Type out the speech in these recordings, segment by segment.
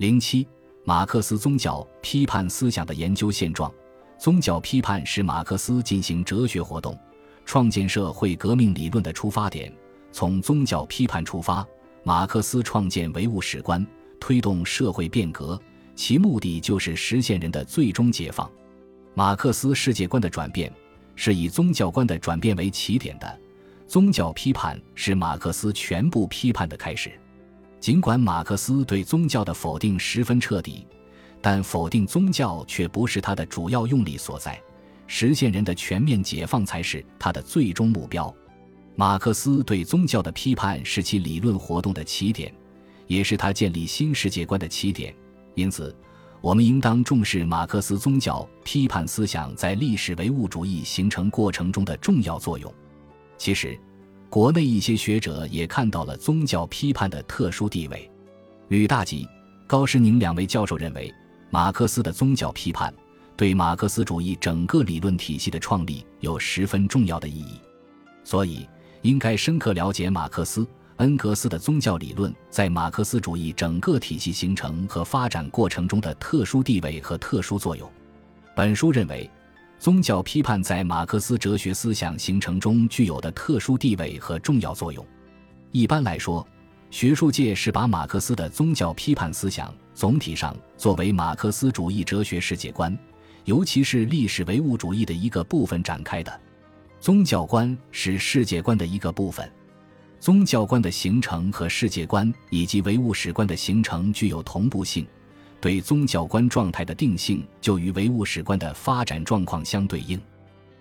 零七，马克思宗教批判思想的研究现状。宗教批判是马克思进行哲学活动、创建社会革命理论的出发点。从宗教批判出发，马克思创建唯物史观，推动社会变革，其目的就是实现人的最终解放。马克思世界观的转变是以宗教观的转变为起点的。宗教批判是马克思全部批判的开始。尽管马克思对宗教的否定十分彻底，但否定宗教却不是他的主要用力所在。实现人的全面解放才是他的最终目标。马克思对宗教的批判是其理论活动的起点，也是他建立新世界观的起点。因此，我们应当重视马克思宗教批判思想在历史唯物主义形成过程中的重要作用。其实。国内一些学者也看到了宗教批判的特殊地位，吕大吉、高诗宁两位教授认为，马克思的宗教批判对马克思主义整个理论体系的创立有十分重要的意义，所以应该深刻了解马克思、恩格斯的宗教理论在马克思主义整个体系形成和发展过程中的特殊地位和特殊作用。本书认为。宗教批判在马克思哲学思想形成中具有的特殊地位和重要作用。一般来说，学术界是把马克思的宗教批判思想总体上作为马克思主义哲学世界观，尤其是历史唯物主义的一个部分展开的。宗教观是世界观的一个部分，宗教观的形成和世界观以及唯物史观的形成具有同步性。对宗教观状态的定性，就与唯物史观的发展状况相对应。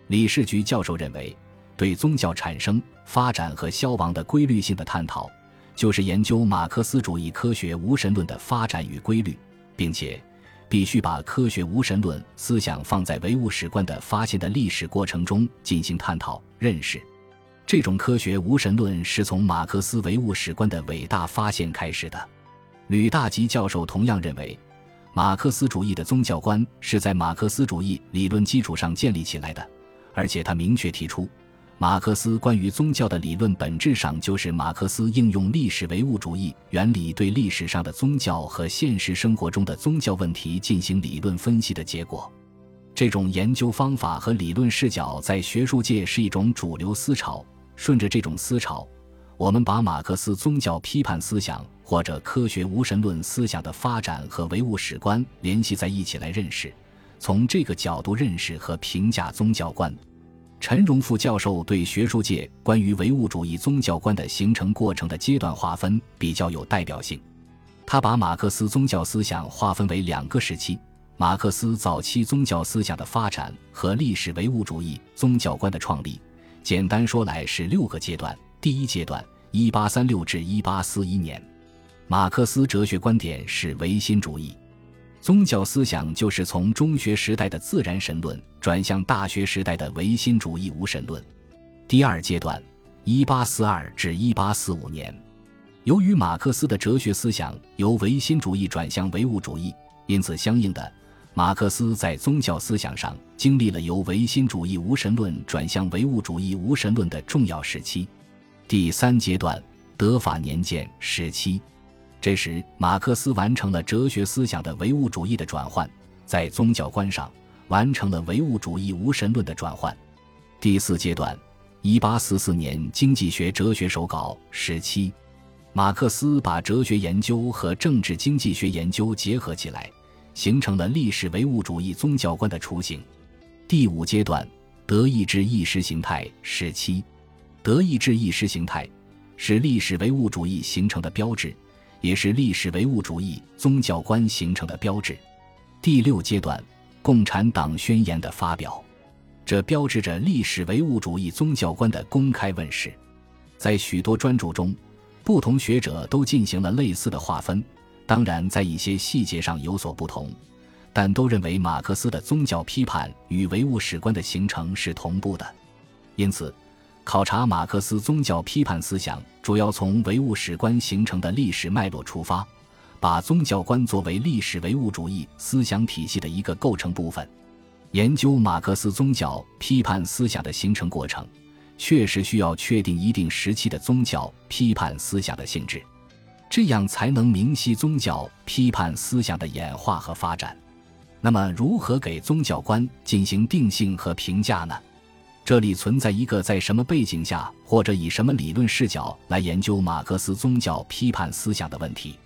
李士菊教授认为，对宗教产生、发展和消亡的规律性的探讨，就是研究马克思主义科学无神论的发展与规律，并且必须把科学无神论思想放在唯物史观的发现的历史过程中进行探讨、认识。这种科学无神论是从马克思唯物史观的伟大发现开始的。吕大吉教授同样认为。马克思主义的宗教观是在马克思主义理论基础上建立起来的，而且他明确提出，马克思关于宗教的理论本质上就是马克思应用历史唯物主义原理对历史上的宗教和现实生活中的宗教问题进行理论分析的结果。这种研究方法和理论视角在学术界是一种主流思潮。顺着这种思潮。我们把马克思宗教批判思想或者科学无神论思想的发展和唯物史观联系在一起来认识，从这个角度认识和评价宗教观。陈荣富教授对学术界关于唯物主义宗教观的形成过程的阶段划分比较有代表性。他把马克思宗教思想划分为两个时期：马克思早期宗教思想的发展和历史唯物主义宗教观的创立。简单说来是六个阶段。第一阶段，一八三六至一八四一年，马克思哲学观点是唯心主义，宗教思想就是从中学时代的自然神论转向大学时代的唯心主义无神论。第二阶段，一八四二至一八四五年，由于马克思的哲学思想由唯心主义转向唯物主义，因此相应的，马克思在宗教思想上经历了由唯心主义无神论转向唯物主义无神论的重要时期。第三阶段，德法年间时期，这时马克思完成了哲学思想的唯物主义的转换，在宗教观上完成了唯物主义无神论的转换。第四阶段，一八四四年经济学哲学手稿时期，马克思把哲学研究和政治经济学研究结合起来，形成了历史唯物主义宗教观的雏形。第五阶段，德意志意识形态时期。德意志意识形态是历史唯物主义形成的标志，也是历史唯物主义宗教观形成的标志。第六阶段，共产党宣言的发表，这标志着历史唯物主义宗教观的公开问世。在许多专著中，不同学者都进行了类似的划分，当然在一些细节上有所不同，但都认为马克思的宗教批判与唯物史观的形成是同步的，因此。考察马克思宗教批判思想，主要从唯物史观形成的历史脉络出发，把宗教观作为历史唯物主义思想体系的一个构成部分。研究马克思宗教批判思想的形成过程，确实需要确定一定时期的宗教批判思想的性质。这样才能明晰宗教批判思想的演化和发展。那么，如何给宗教观进行定性和评价呢？这里存在一个在什么背景下或者以什么理论视角来研究马克思宗教批判思想的问题。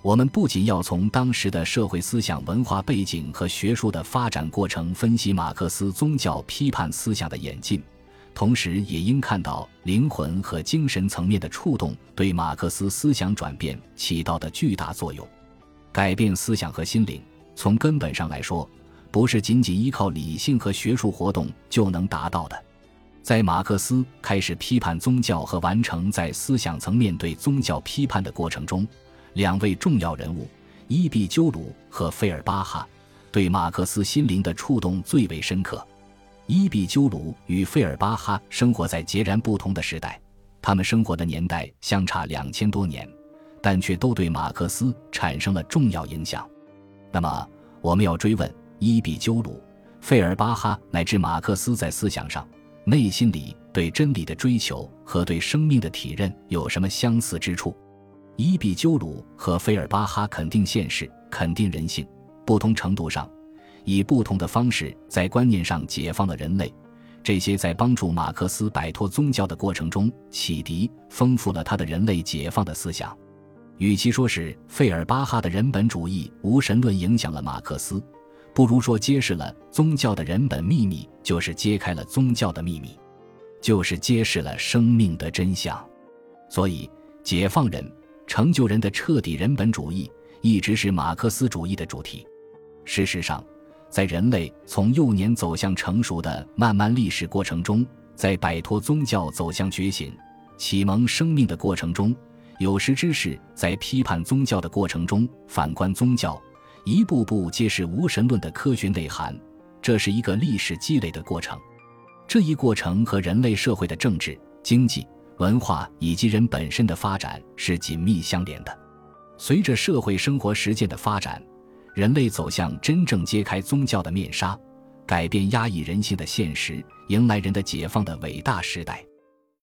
我们不仅要从当时的社会思想文化背景和学术的发展过程分析马克思宗教批判思想的演进，同时也应看到灵魂和精神层面的触动对马克思思想转变起到的巨大作用。改变思想和心灵，从根本上来说。不是仅仅依靠理性和学术活动就能达到的。在马克思开始批判宗教和完成在思想层面对宗教批判的过程中，两位重要人物伊壁鸠鲁和费尔巴哈对马克思心灵的触动最为深刻。伊壁鸠鲁与费尔巴哈生活在截然不同的时代，他们生活的年代相差两千多年，但却都对马克思产生了重要影响。那么，我们要追问。伊壁鸠鲁、费尔巴哈乃至马克思在思想上、内心里对真理的追求和对生命的体认有什么相似之处？伊壁鸠鲁和费尔巴哈肯定现实、肯定人性，不同程度上以不同的方式在观念上解放了人类。这些在帮助马克思摆脱宗教的过程中启迪、丰富了他的人类解放的思想。与其说是费尔巴哈的人本主义无神论影响了马克思。不如说，揭示了宗教的人本秘密，就是揭开了宗教的秘密，就是揭示了生命的真相。所以，解放人、成就人的彻底人本主义，一直是马克思主义的主题。事实上，在人类从幼年走向成熟的漫漫历史过程中，在摆脱宗教走向觉醒、启蒙生命的过程中，有识之士在批判宗教的过程中反观宗教。一步步揭示无神论的科学内涵，这是一个历史积累的过程。这一过程和人类社会的政治、经济、文化以及人本身的发展是紧密相连的。随着社会生活实践的发展，人类走向真正揭开宗教的面纱、改变压抑人性的现实、迎来人的解放的伟大时代。